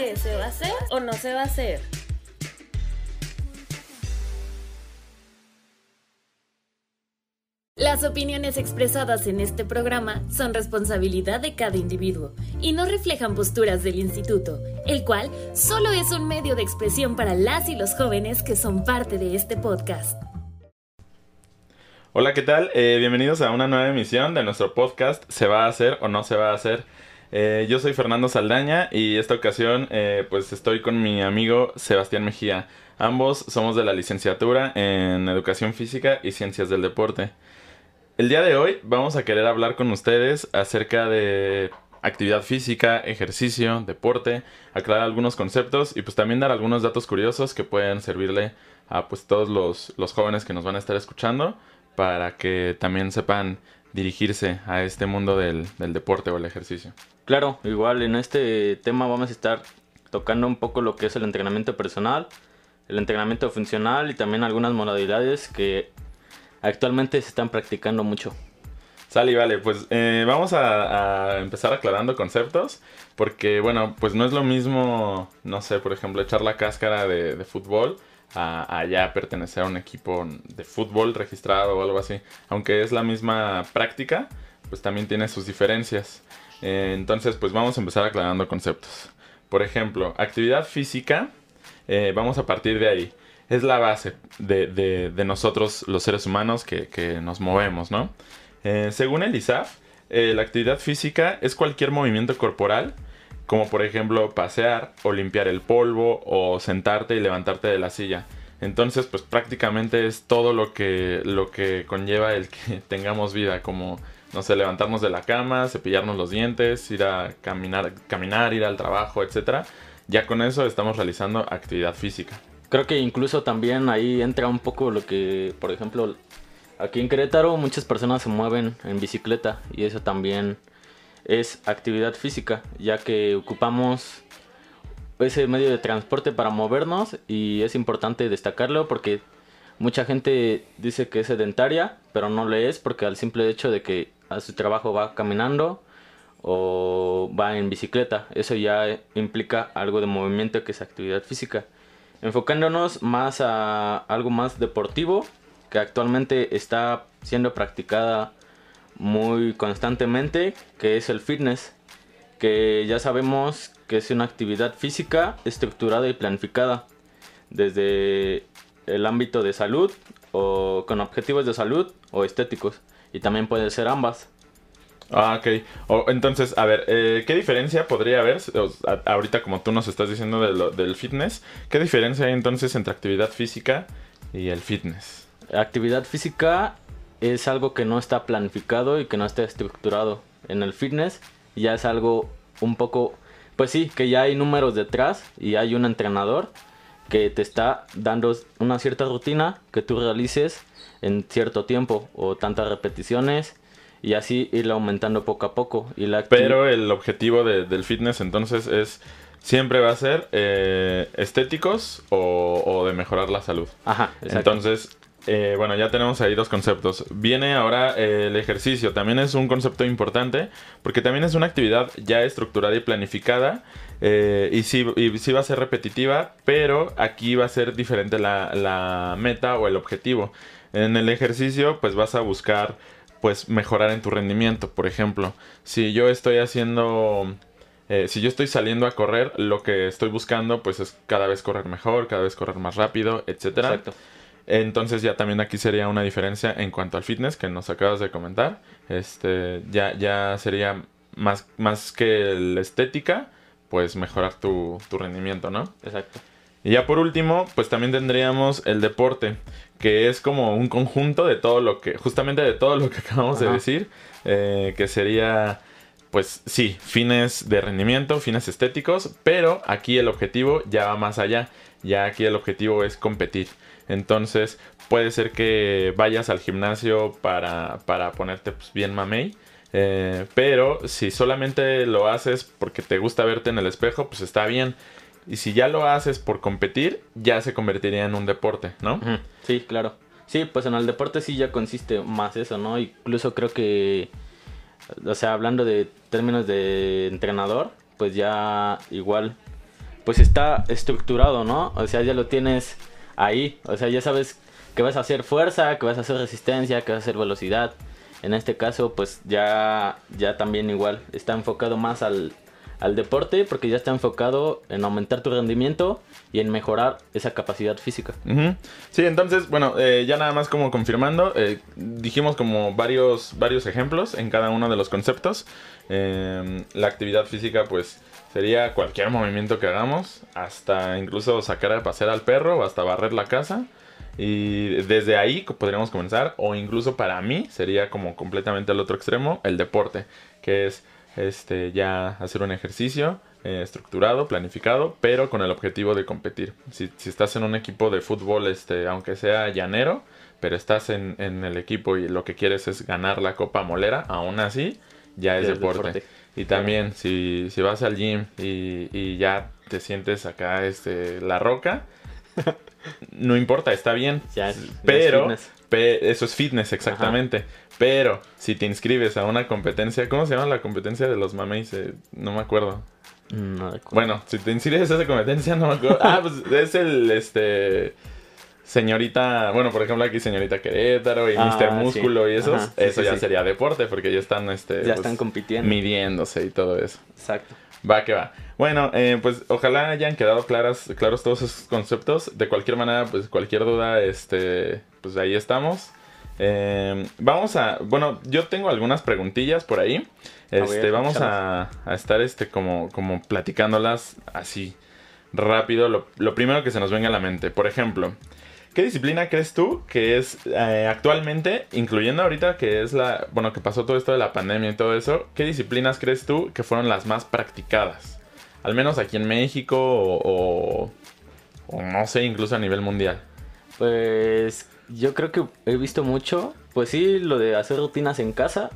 ¿Qué se va a hacer o no se va a hacer? Las opiniones expresadas en este programa son responsabilidad de cada individuo y no reflejan posturas del instituto, el cual solo es un medio de expresión para las y los jóvenes que son parte de este podcast. Hola, ¿qué tal? Eh, bienvenidos a una nueva emisión de nuestro podcast ¿Se va a hacer o no se va a hacer? Eh, yo soy Fernando Saldaña y esta ocasión eh, pues estoy con mi amigo Sebastián Mejía. Ambos somos de la licenciatura en Educación Física y Ciencias del Deporte. El día de hoy vamos a querer hablar con ustedes acerca de actividad física, ejercicio, deporte, aclarar algunos conceptos y pues también dar algunos datos curiosos que pueden servirle a pues todos los, los jóvenes que nos van a estar escuchando para que también sepan dirigirse a este mundo del, deporte o el ejercicio. Claro, igual en este tema vamos a estar tocando un poco lo que es el entrenamiento personal, el entrenamiento funcional y también algunas modalidades que actualmente se están practicando mucho. Sale, vale, pues eh, vamos a, empezar aclarando conceptos, porque bueno, pues no es lo mismo, no sé, por ejemplo, echar la cáscara de, de fútbol a, ya pertenecer a un equipo de fútbol registrado o algo así. Aunque es la misma práctica, pues también tiene sus diferencias. Eh, entonces, pues vamos a empezar aclarando conceptos. Por ejemplo, actividad física, eh, vamos a partir de ahí. Es la base de, nosotros los seres humanos que, nos movemos, ¿no? Eh, según el ISAF, la actividad física es cualquier movimiento corporal como por ejemplo pasear o limpiar el polvo o sentarte y levantarte de la silla. Entonces, pues prácticamente es todo lo que, lo que conlleva el que tengamos vida, como, no sé, levantarnos de la cama, cepillarnos los dientes, ir a caminar, caminar ir al trabajo, etc. Ya con eso estamos realizando actividad física. Creo que incluso también ahí entra un poco lo que, por ejemplo, aquí en Querétaro muchas personas se mueven en bicicleta y eso también es actividad física, ya que ocupamos ese medio de transporte para movernos y es importante destacarlo porque mucha gente dice que es sedentaria, pero no lo es porque al simple hecho de que a su trabajo va caminando o va en bicicleta, eso ya implica algo de movimiento que es actividad física. Enfocándonos más a algo más deportivo que actualmente está siendo practicada muy constantemente, que es el fitness, que ya sabemos que es una actividad física estructurada y planificada desde el ámbito de salud o con objetivos de salud o estéticos y también puede ser ambas. Ah, ok. entonces, a ver, eh, ¿qué diferencia podría haber, ahorita como tú nos estás diciendo del fitness, qué diferencia hay entonces entre actividad física y el fitness? Actividad física es algo que no está planificado y que no está estructurado. En el fitness ya es algo un poco, pues sí, que ya hay números detrás y hay un entrenador que te está dando una cierta rutina que tú realices en cierto tiempo o tantas repeticiones y así ir aumentando poco a poco. Y la Pero el objetivo del fitness entonces es siempre va a ser eh, estéticos o, o, de mejorar la salud. Ajá, exacto. Entonces eh, bueno, ya tenemos ahí dos conceptos. Viene ahora eh, el ejercicio. También es un concepto importante porque también es una actividad ya estructurada y planificada. Eh, y, sí, va a ser repetitiva, pero aquí va a ser diferente la, meta o el objetivo. En el ejercicio, pues vas a buscar pues mejorar en tu rendimiento. Por ejemplo, si yo estoy haciendo... si yo estoy saliendo a correr, lo que estoy buscando pues es cada vez correr mejor, cada vez correr más rápido, etcétera. Exacto. Entonces ya también aquí sería una diferencia en cuanto al fitness que nos acabas de comentar. Este, ya, ya sería más, más que la estética, pues mejorar tu, rendimiento, ¿no? Exacto. Y ya por último, pues también tendríamos el deporte, que es como un conjunto de todo lo que, justamente de todo lo que acabamos de decir, eh, que sería, pues sí, fines de rendimiento, fines estéticos, pero aquí el objetivo ya va más allá, ya aquí el objetivo es competir. Entonces puede ser que vayas al gimnasio para, para ponerte pues, bien mamey. Eh, pero si solamente lo haces porque te gusta verte en el espejo, pues está bien. Y si ya lo haces por competir, ya se convertiría en un deporte, ¿no? Sí, claro. Sí, pues en el deporte sí ya consiste más eso, ¿no? Incluso creo que, o sea, hablando de términos de entrenador, pues ya igual pues está estructurado, ¿no? O sea, ya lo tienes ahí, o sea, ya sabes que vas a hacer fuerza, que vas a hacer resistencia, que vas a hacer velocidad. En este caso, pues ya, ya también igual está enfocado más al, al deporte porque ya está enfocado en aumentar tu rendimiento y en mejorar esa capacidad física. Sí, entonces, bueno, eh, ya nada más como confirmando, eh, dijimos como varios, varios ejemplos en cada uno de los conceptos. Eh, la actividad física, pues, sería cualquier movimiento que hagamos, hasta incluso sacar a pasear al perro hasta barrer la casa. Y desde ahí podríamos comenzar, o incluso para mí sería como completamente al otro extremo, el deporte, que es este ya hacer un ejercicio eh, estructurado, planificado, pero con el objetivo de competir. Si, si estás en un equipo de fútbol, este, aunque sea llanero, pero estás en, en el equipo y lo que quieres es ganar la Copa Molera, aún así ya es Ya es deporte. deporte. Y también si, si vas al gym y, y ya te sientes acá este, la roca, no importa, está bien. Ya es- es pero pe- eso es fitness, exactamente. Pero si te inscribes a una competencia, ¿cómo se llama la competencia de los mameis? Eh, no me acuerdo. No recuerdo. Bueno, si te inscribes a esa competencia, no me acuerdo. Ah, pues es el, este... Señorita, bueno, por ejemplo aquí señorita Querétaro y Ah, Mr. sí. Músculo y esos, Ajá, sí, eso sí, ya sería deporte porque ya están, este, ya pues, están compitiendo. midiéndose y todo eso. Exacto. Va que va. Bueno, eh, pues ojalá hayan quedado claras, claros todos esos conceptos. De cualquier manera, pues cualquier duda, este, pues ahí estamos. Eh, vamos a, bueno, yo tengo algunas preguntillas por ahí. Este, vamos a, a estar, este, como, como platicándolas así rápido. Lo, lo primero que se nos venga a la mente. Por ejemplo, ¿qué disciplina crees tú que es eh, actualmente, incluyendo ahorita que es la, bueno, que pasó todo esto de la pandemia y todo eso, ¿qué disciplinas crees tú que fueron las más practicadas? Al menos aquí en México o, o, o no sé, incluso a nivel mundial. Pues yo creo que he visto mucho, pues sí, lo de hacer rutinas en casa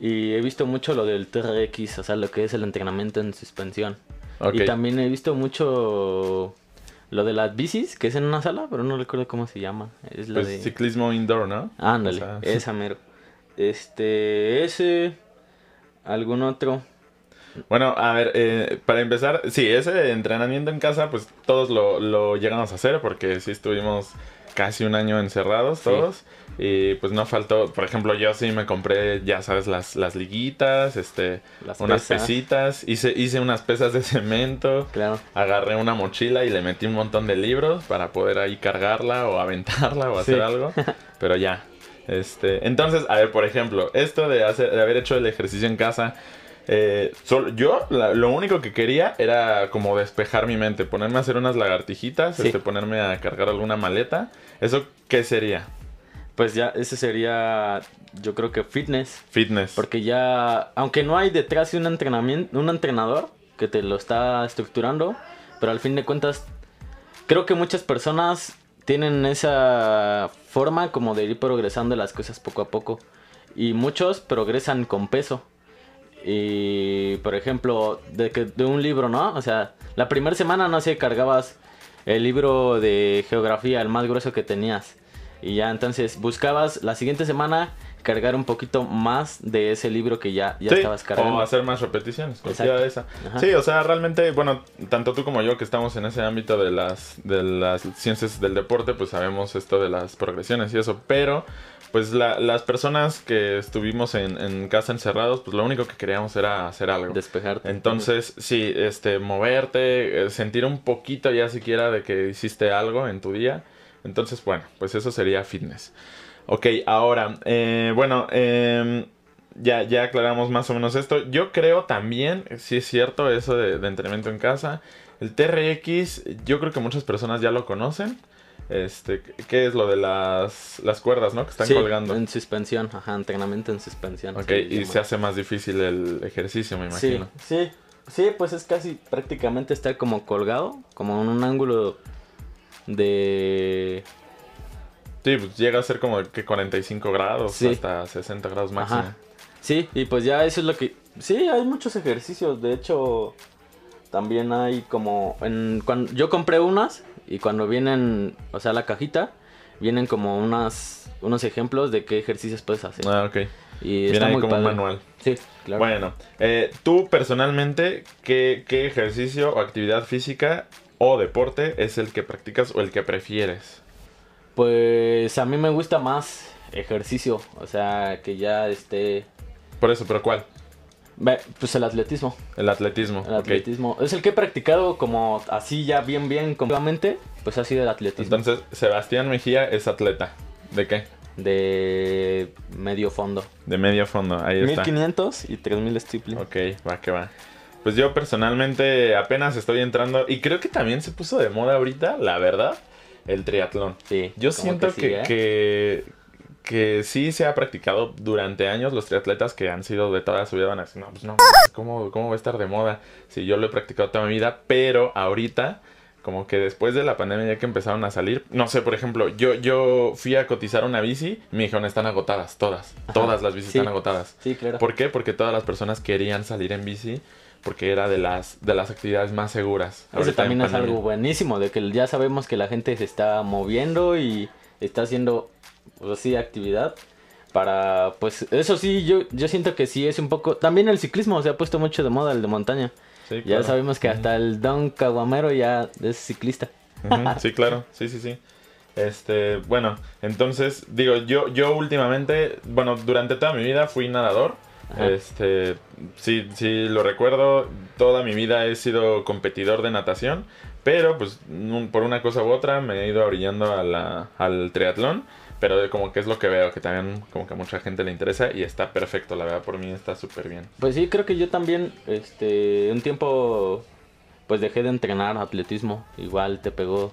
y he visto mucho lo del TRX, o sea, lo que es el entrenamiento en suspensión. Y también he visto mucho lo de las bicis, que es en una sala, pero no recuerdo cómo se llama. Es la Pues de... ciclismo indoor, ¿no? Ándale, O sea, esa mero. Este, ese, algún otro. Bueno, a ver, eh, para empezar, sí, ese entrenamiento en casa, pues todos lo, lo llegamos a hacer porque sí estuvimos casi un año encerrados Sí. todos. Y pues no faltó, por ejemplo, yo sí me compré, ya sabes, las, las liguitas, este, Las unas pesas. pesitas, hice, hice unas pesas de cemento, Claro. agarré una mochila y le metí un montón de libros para poder ahí cargarla o aventarla o hacer Sí. algo, pero ya. Este, entonces, a ver, por ejemplo, esto de, hacer, de haber hecho el ejercicio en casa, eh, solo, yo la- lo único que quería era como despejar mi mente, ponerme a hacer unas lagartijitas, Sí. este, ponerme a cargar alguna maleta. ¿Eso qué sería? Pues ya, ese sería, yo creo que fitness. Fitness. Porque ya, aunque no hay detrás de un entrenamiento, un entrenador que te lo está estructurando, pero al fin de cuentas, creo que muchas personas tienen esa forma como de ir progresando las cosas poco a poco. Y muchos progresan con peso. Y, por ejemplo, de, que, de un libro, ¿no? O sea, la primera semana, no sé, cargabas el libro de geografía, el más grueso que tenías. Y ya entonces buscabas la siguiente semana cargar un poquito más de ese libro que ya, ya Sí, estabas cargando. O hacer más repeticiones, cualquiera de esa. Ajá. Sí, o sea, realmente, bueno, tanto tú como yo que estamos en ese ámbito de las, de las ciencias del deporte, pues sabemos esto de las progresiones y eso. Pero, pues la- las personas que estuvimos en, en casa encerrados, pues lo único que queríamos era hacer algo. Despejarte. Entonces, sí, este, moverte, eh, sentir un poquito ya siquiera de que hiciste algo en tu día. Entonces, bueno, pues eso sería fitness. Ok, ahora, eh, bueno, em, ya, ya aclaramos más o menos esto. Yo creo también, sí es cierto, eso de, de entrenamiento en casa. El TRX, yo creo que muchas personas ya lo conocen. Este, ¿qué es lo de las, las cuerdas, no? Que están Sí, colgando. en suspensión, ajá, entrenamiento en suspensión. Ok, y llama. se hace más difícil el ejercicio, me Sí, imagino. sí, sí, pues es casi prácticamente estar como colgado, como en un ángulo de... Sí, pues llega a ser como que 45 grados Sí. hasta 60 grados máximo. Ajá. Sí, y pues ya eso es lo que... Sí, hay muchos ejercicios, de hecho también hay como... En, cuando, yo compré unas y cuando vienen, o sea, la cajita, vienen como unas, unos ejemplos de qué ejercicios puedes hacer. Ah, ok. Y Viene está ahí muy como un manual. Sí, claro. Bueno, eh, tú personalmente, ¿qué, ¿qué ejercicio o actividad física o deporte es el que practicas o el que prefieres? Pues a mí me gusta más ejercicio, o sea, que ya esté... Por eso, ¿pero cuál? Pues el atletismo. El atletismo. El atletismo. Es el que he practicado como así ya bien, bien, completamente. Pues ha sido el atletismo. Entonces, Sebastián Mejía es atleta. ¿De qué? de medio fondo. De medio fondo, ahí está. 1500 y 3000 stippling. Ok, va que va. Pues yo personalmente apenas estoy entrando y creo que también se puso de moda ahorita, la verdad, el triatlón. Sí. Yo siento sí, que, ¿eh? que, que sí se ha practicado durante años los triatletas que han sido de toda su vida van a decir, no, pues no, ¿cómo, ¿cómo va a estar de moda? Si yo lo he practicado toda mi vida, pero ahorita, como que después de la pandemia ya que empezaron a salir, no sé, por ejemplo, yo, yo fui a cotizar una bici, me dijeron, están agotadas, todas, Ajá. todas las bicis Sí. están agotadas. Sí, claro. ¿Por qué? Porque todas las personas querían salir en bici porque era de las, de las actividades más seguras. Ahorita también es algo buenísimo, de que ya sabemos que la gente se está moviendo y está haciendo, pues sí, actividad. Para, pues, eso sí, yo, yo siento que sí es un poco... También el ciclismo se ha puesto mucho de moda, el de montaña. Sí, Ya claro. sabemos que hasta el Don Caguamero ya es ciclista. Sí, claro, sí, sí, sí. Este, bueno, entonces, digo, yo, yo últimamente, bueno, durante toda mi vida fui nadador. Ajá. Este, sí, sí, lo recuerdo, toda mi vida he sido competidor de natación, pero pues un- por una cosa u otra me he ido orillando a la- al triatlón, pero como que es lo que veo, que también como que a mucha gente le interesa y está perfecto, la verdad, por mí está súper bien. Pues sí, creo que yo también, este, un tiempo, pues dejé de entrenar atletismo. Igual te pegó,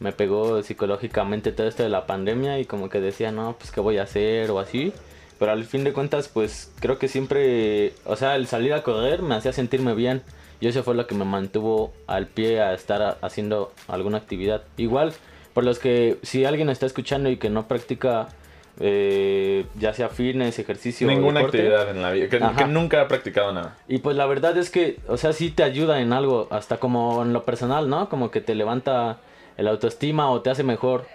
me pegó psicológicamente todo esto de la pandemia y como que decía, no, pues qué voy a hacer o así. Pero al fin de cuentas, pues creo que siempre, o sea, el salir a correr me hacía sentirme bien. Y eso fue lo que me mantuvo al pie a estar haciendo alguna actividad. Igual, por los que, si alguien está escuchando y que no practica, eh, ya sea fitness, ejercicio, Ninguna deporte, actividad en la vida, que, nunca ha practicado nada. y pues la verdad es que, o sea, sí te ayuda en algo, hasta como en lo personal, ¿no? Como que te levanta el autoestima o te hace mejor.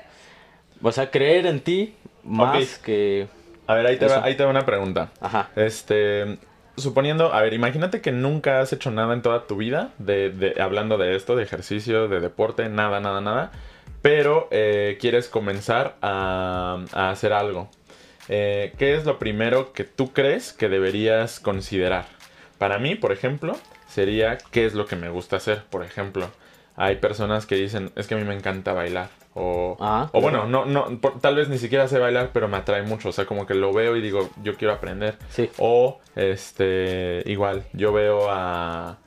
O sea, creer en ti más que... A ver, ahí te, va, ahí te va una pregunta. Ajá. Este, suponiendo, a ver, imagínate que nunca has hecho nada en toda tu vida, de, hablando de esto, de ejercicio, de deporte, nada, nada, nada, pero eh, quieres comenzar a, a hacer algo. Eh, ¿Qué es lo primero que tú crees que deberías considerar? Para mí, por ejemplo, sería qué es lo que me gusta hacer. Por ejemplo, hay personas que dicen, es que a mí me encanta bailar. O, Ah, o bueno, no, no, por- tal vez ni siquiera sé bailar, pero me atrae mucho. O sea, como que lo veo y digo, yo quiero aprender. Sí. O, este, igual, yo veo a,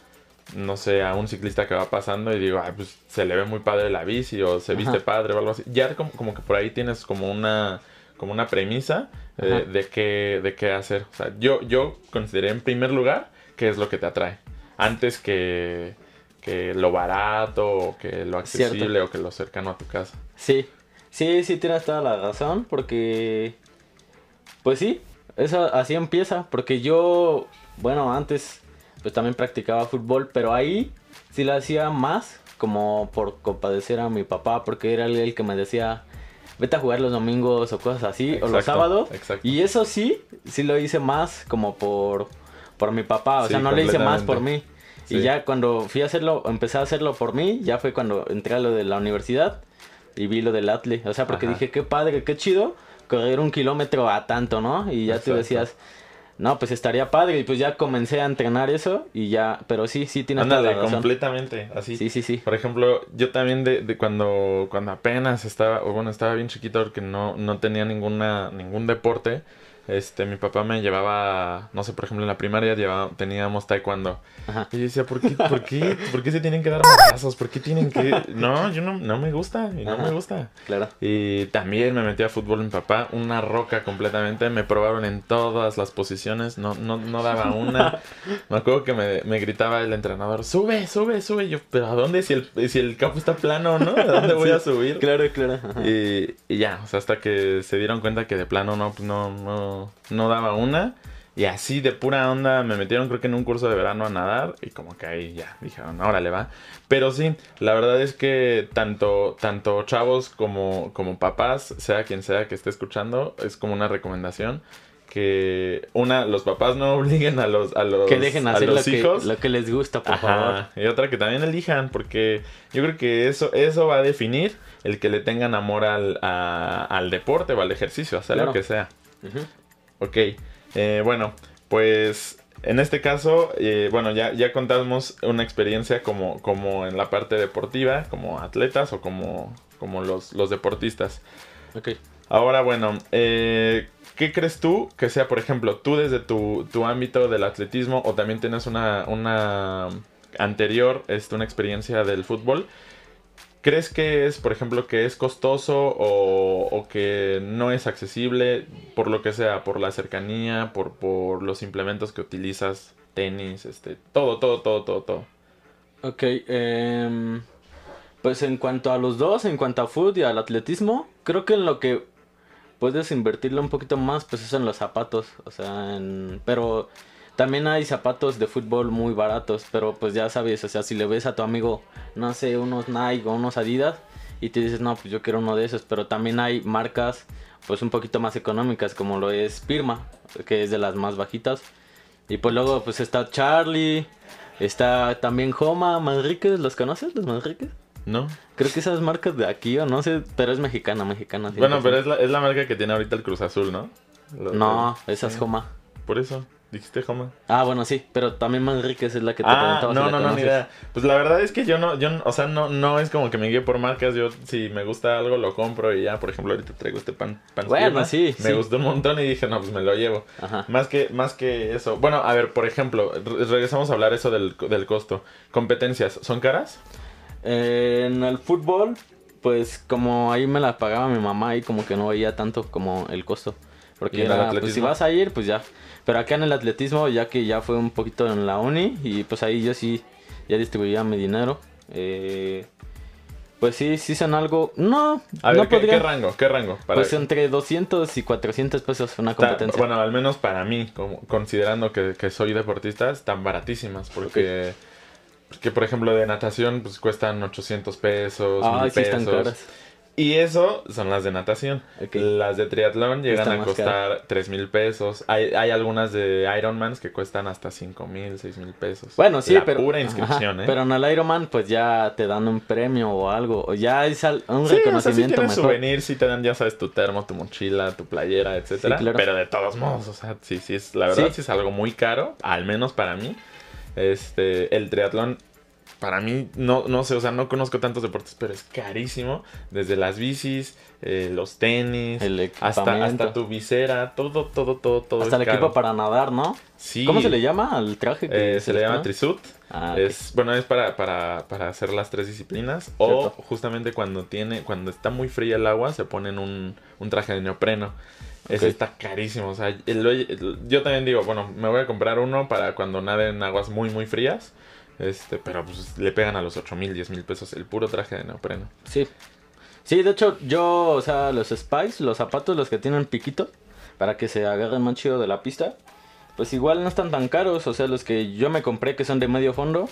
no sé, a un ciclista que va pasando y digo, ay, pues se le ve muy padre la bici o se viste Ajá. padre o algo así. Ya como, como que por ahí tienes como una, como una premisa Ajá. de qué, de qué hacer. O sea, yo, yo consideré en primer lugar qué es lo que te atrae. Antes que, que lo barato o que lo Cierto. accesible o que lo cercano a tu casa. Sí, sí, sí tienes toda la razón, porque... Pues sí, eso así empieza, porque yo, bueno, antes pues también practicaba fútbol, pero ahí sí lo hacía más como por compadecer a mi papá, porque era el que me decía, vete a jugar los domingos o cosas así, o los sábados. exacto. Y eso sí, sí lo hice más como por, por mi papá, o Sí, sea, no lo hice más por mí. Y ya cuando fui a hacerlo, empecé a hacerlo por mí, ya fue cuando entré a lo de la universidad y vi lo del atle. O sea, porque Ajá. dije, qué padre, qué chido correr un kilómetro a tanto, ¿no? Y ya tú Exacto. decías, no, pues estaría padre. Y pues ya comencé a entrenar eso y ya, pero sí, sí tienes toda Ándale, la razón. completamente, así. Sí, sí, sí. Por ejemplo, yo también de, de cuando, cuando apenas estaba, o bueno, estaba bien chiquito porque no, no tenía ninguna, ningún deporte, este, mi papá me llevaba, no sé, por ejemplo, en la primaria llevaba, teníamos taekwondo. Ajá. Y yo decía, ¿por qué, por qué, por qué se tienen que dar madrazos? ¿Por qué tienen que...? No, yo no, no me gusta, y no Ajá. me gusta. Claro. Y también me metí a fútbol mi papá, una roca completamente, me probaron en todas las posiciones, no, no, no daba una. Me acuerdo que me, me gritaba el entrenador, sube, sube, sube. Y yo, pero ¿a dónde? Si el, si el campo está plano, ¿no? ¿A dónde voy Sí, a subir? Claro, claro. Y, y ya, o sea, hasta que se dieron cuenta que de plano no, pues no, no, no daba una. Y así de pura onda me metieron creo que en un curso de verano a nadar y como que ahí ya dijeron, órale va. Pero sí, la verdad es que tanto, tanto chavos como, como papás, sea quien sea que esté escuchando, es como una recomendación que una, los papás no obliguen a los, a los, que dejen hacer a los lo, hijos. Que, lo que les gusta, por Ajá, favor. Y otra que también elijan, porque yo creo que eso, eso va a definir el que le tengan amor al, a- al deporte o al ejercicio, hacer Claro. lo que sea. Ok, eh, bueno, pues en este caso, eh, bueno, ya, ya contamos una experiencia como, como en la parte deportiva, como atletas o como, como los, los deportistas. Ok. Ahora, bueno, eh, ¿qué crees tú que sea, por ejemplo, tú desde tu, tu ámbito del atletismo o también tienes una, una anterior, este, una experiencia del fútbol? ¿Crees que es, por ejemplo, que es costoso o, o que no es accesible por lo que sea, por la cercanía, por, por los implementos que utilizas, tenis, este, todo, todo, todo, todo, todo? Ok, em, pues en cuanto a los dos, en cuanto a fútbol y al atletismo, creo que en lo que puedes invertirle un poquito más, pues es en los zapatos, o sea, en- pero también hay zapatos de fútbol muy baratos, pero pues ya sabes, o sea, si le ves a tu amigo, no sé, unos Nike o unos Adidas y te dices, no, pues yo quiero uno de esos, pero también hay marcas pues un poquito más económicas como lo es Pirma, que es de las más bajitas. Y pues luego pues está Charlie, está también Joma, Manriquez, ¿los conoces los Manriquez? ¿No? Creo que esas marcas de aquí o no sé, pero es mexicana, mexicana. Bueno, 100%. pero es la, es la marca que tiene ahorita el Cruz Azul, ¿no? No, esa es. Joma. Por eso, dijiste Joma. Ah, bueno, sí, pero también Manriquez es la que te Ah, preguntaba si no, la no, no, ni idea. Pues la verdad es que yo no, yo, no- o sea, no, no es como que me guíe por marcas. Yo, si me gusta algo, lo compro y ya. Por ejemplo, ahorita traigo este pan, pan Bueno, pierna. sí, Me sí. gustó un montón y dije, no, pues me lo llevo. Ajá. Más que, más que eso. Bueno, a ver, por ejemplo, re- regresamos a hablar eso del, del costo. Competencias, ¿son caras? Eh, en el fútbol, pues como ahí me la pagaba mi mamá, ahí como que no veía tanto como el costo. ¿Y Porque era, pues si vas a ir, pues ya. Pero acá en el atletismo, ya que ya fue un poquito en la uni, y pues ahí yo sí, ya distribuía mi dinero. Eh, pues sí, sí son algo... No, A ver, no ¿qué, podría... qué rango? ¿Qué rango? Para- Pues entre 200 y 400 pesos una Está- competencia. bueno, al menos para mí, como, considerando que, que soy deportista, están baratísimas. Porque, porque, por ejemplo, de natación, pues cuestan 800 pesos, 1000 sí están pesos. caras. Y eso son las de natación. Las de triatlón llegan a costar tres mil pesos. Hay, hay algunas de Ironmans que cuestan hasta cinco mil, seis mil pesos. Bueno, sí, La pero... pura inscripción, ajá, ¿eh? Pero en el Ironman pues ya te dan un premio o algo. O ya es un Sí, o sea, si reconocimiento tienes mejor. souvenir, sí te dan, ya sabes, tu termo, tu mochila, tu playera, etcétera. Sí, claro. Pero de todos modos, o sea, sí, sí es, la verdad Sí. sí es algo muy caro, al menos para mí. Este, el triatlón, para mí, no, no sé, o sea, no conozco tantos deportes, pero es carísimo. Desde las bicis, eh, los tenis, El hasta, hasta tu visera, todo, todo, todo, todo. Hasta es el caro. equipo para nadar, ¿no? Sí. ¿Cómo se le llama al traje? que Eh, se le llama pone? trisut. Ah. Es, bueno, es para, para, para hacer las tres disciplinas. O Cierto. justamente cuando tiene, cuando está muy fría el agua, se ponen un, un traje de neopreno. Ese Ok. está carísimo. O sea, el- el- yo también digo, bueno, me voy a comprar uno para cuando nade en aguas muy, muy frías. Este, pero pues le pegan a los 8 mil, 10 mil pesos el puro traje de neopreno. Sí. Sí, de hecho, yo, o sea, los Spice, los zapatos, los que tienen piquito, para que se agarren más chido de la pista, pues igual no están tan caros. O sea, los que yo me compré que son de medio fondo,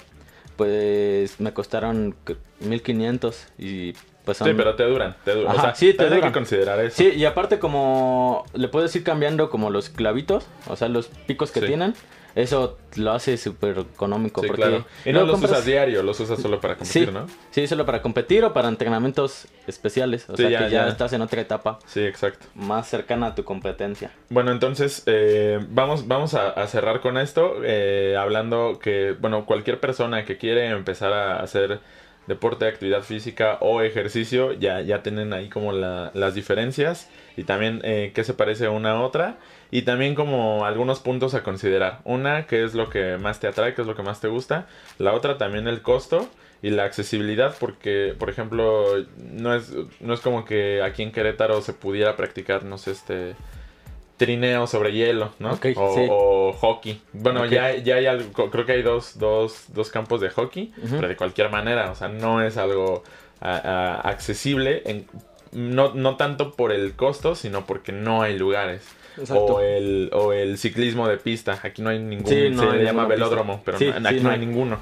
pues me costaron c- 1500 y pues son... Sí, pero te duran, te duran. o Ajá, sea, sí, te duran. que considerar eso. Sí, y aparte como le puedes ir cambiando como los clavitos, o sea, los picos que Sí. tienen, eso lo hace súper económico. Sí, porque claro. Y no los compras- usas diario, los usas solo para competir, Sí, ¿no? sí, solo para competir o para entrenamientos especiales. O sea, ya, que ya, ya. estás en otra etapa Sí, exacto. más cercana a tu competencia. Bueno, entonces eh, vamos, vamos a, a cerrar con esto, eh, hablando que, bueno, cualquier persona que quiere empezar a hacer deporte, actividad física o ejercicio, ya, ya tienen ahí como la- las diferencias y también eh, qué se parece una a otra y también como algunos puntos a considerar. Una, qué es lo que más te atrae, qué es lo que más te gusta. La otra también el costo y la accesibilidad porque, por ejemplo, no es, no es como que aquí en Querétaro se pudiera practicar, no sé, este trineo sobre hielo, ¿no? Ok, o, sí. o hockey. Bueno, ya, ya hay algo, creo que hay dos, dos, dos campos de hockey, pero de cualquier manera, o sea, no es algo a- a- accesible, en, no, no tanto por el costo, sino porque no hay lugares. O el, o el ciclismo de pista. Aquí no hay ningún, se le llama velódromo, pero aquí no, hay ninguno.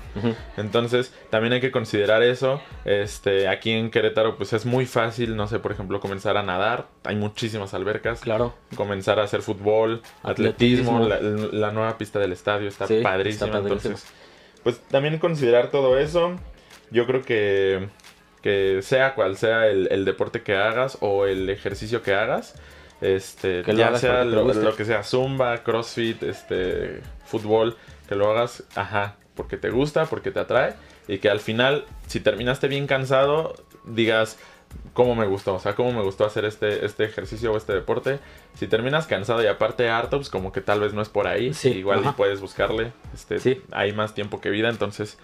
Entonces, también hay que considerar eso. Este, aquí en Querétaro, pues es muy fácil, no sé, por ejemplo, comenzar a nadar. Hay muchísimas albercas. Claro. Comenzar a hacer fútbol, atletismo. La, nueva pista del estadio está padrísima. entonces, pues también considerar todo eso. Yo creo que que sea cual sea el, deporte que hagas o el ejercicio que hagas, este, ya sea lo, que sea, zumba, crossfit, este, fútbol, que lo hagas, ajá, porque te gusta, porque te atrae y que al final, si terminaste bien cansado, digas, cómo me gustó, o sea, cómo me gustó hacer este, este ejercicio o este deporte. Si terminas cansado y aparte harto, pues como que tal vez no es por ahí, sí, igual puedes buscarle, este, sí. hay más tiempo que vida, entonces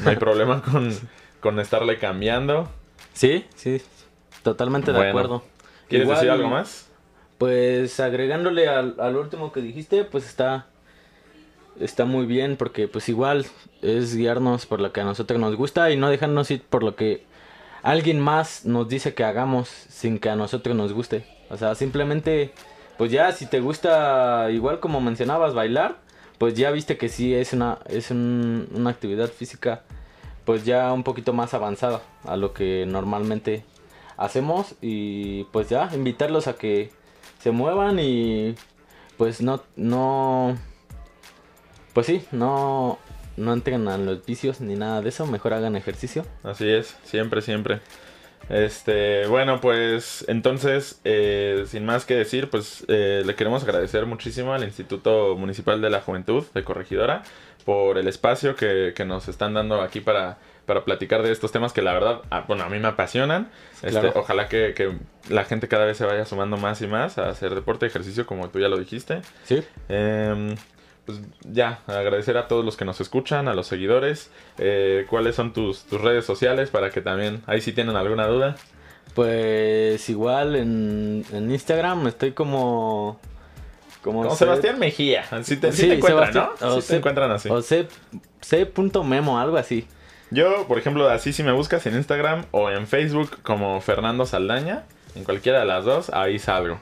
no hay problema con con estarle cambiando. Sí, sí, totalmente de acuerdo. ¿Quieres decir algo más? Pues agregándole al, último que dijiste, pues está está muy bien porque pues igual es guiarnos por lo que a nosotros nos gusta y no dejarnos ir por lo que alguien más nos dice que hagamos sin que a nosotros nos guste. O sea, simplemente pues ya si te gusta igual como mencionabas bailar, pues ya viste que sí es una es una actividad física pues ya un poquito más avanzada a lo que normalmente hacemos y pues ya invitarlos a que se muevan y pues no no pues sí no no entren a los vicios ni nada de eso mejor hagan ejercicio. Así es siempre siempre. Este bueno pues entonces eh, sin más que decir pues eh, le queremos agradecer muchísimo al Instituto Municipal de la Juventud de Corregidora por el espacio que, nos están dando aquí para, para platicar de estos temas que la verdad, ah, bueno, a mí me apasionan. Este, ojalá que, la gente cada vez se vaya sumando más y más a hacer deporte, ejercicio, como tú ya lo dijiste. Sí. Em, pues ya, agradecer a todos los que nos escuchan, a los seguidores. Eh, ¿Cuáles son tus, tus redes sociales para que también, ahí si tienen alguna duda? Pues igual en, en Instagram estoy como como, Sebastián Mejía. Así te, sí, te encuentran, ¿no? O sí te encuentran así. O C.memo, algo así. Yo, por ejemplo, así si me buscas en Instagram o en Facebook como Fernando Saldaña, en cualquiera de las dos, ahí salgo.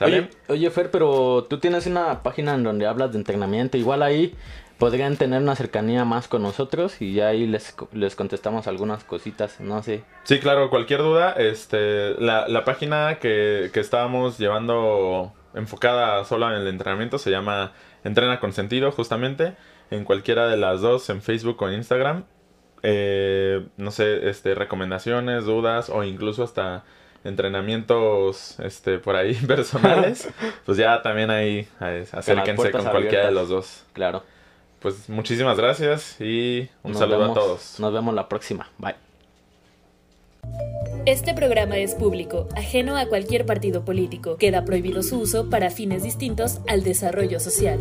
Oye, oye, Fer, pero tú tienes una página en donde hablas de entrenamiento. Igual ahí podrían tener una cercanía más con nosotros y ya ahí les, les contestamos algunas cositas, no sé. Sí, claro, cualquier duda, este, la, la página que, que estábamos llevando enfocada solo en el entrenamiento, se llama Entrena con Sentido, justamente, en cualquiera de las dos, en Facebook o en Instagram. Eh, no sé, este, recomendaciones, dudas o incluso hasta entrenamientos este por ahí personales, pues ya también ahí, acérquense con cualquiera de los dos. Claro. Pues muchísimas gracias y un saludo a todos. Nos vemos la próxima. Bye. Este programa es público, ajeno a cualquier partido político. Queda prohibido su uso para fines distintos al desarrollo social.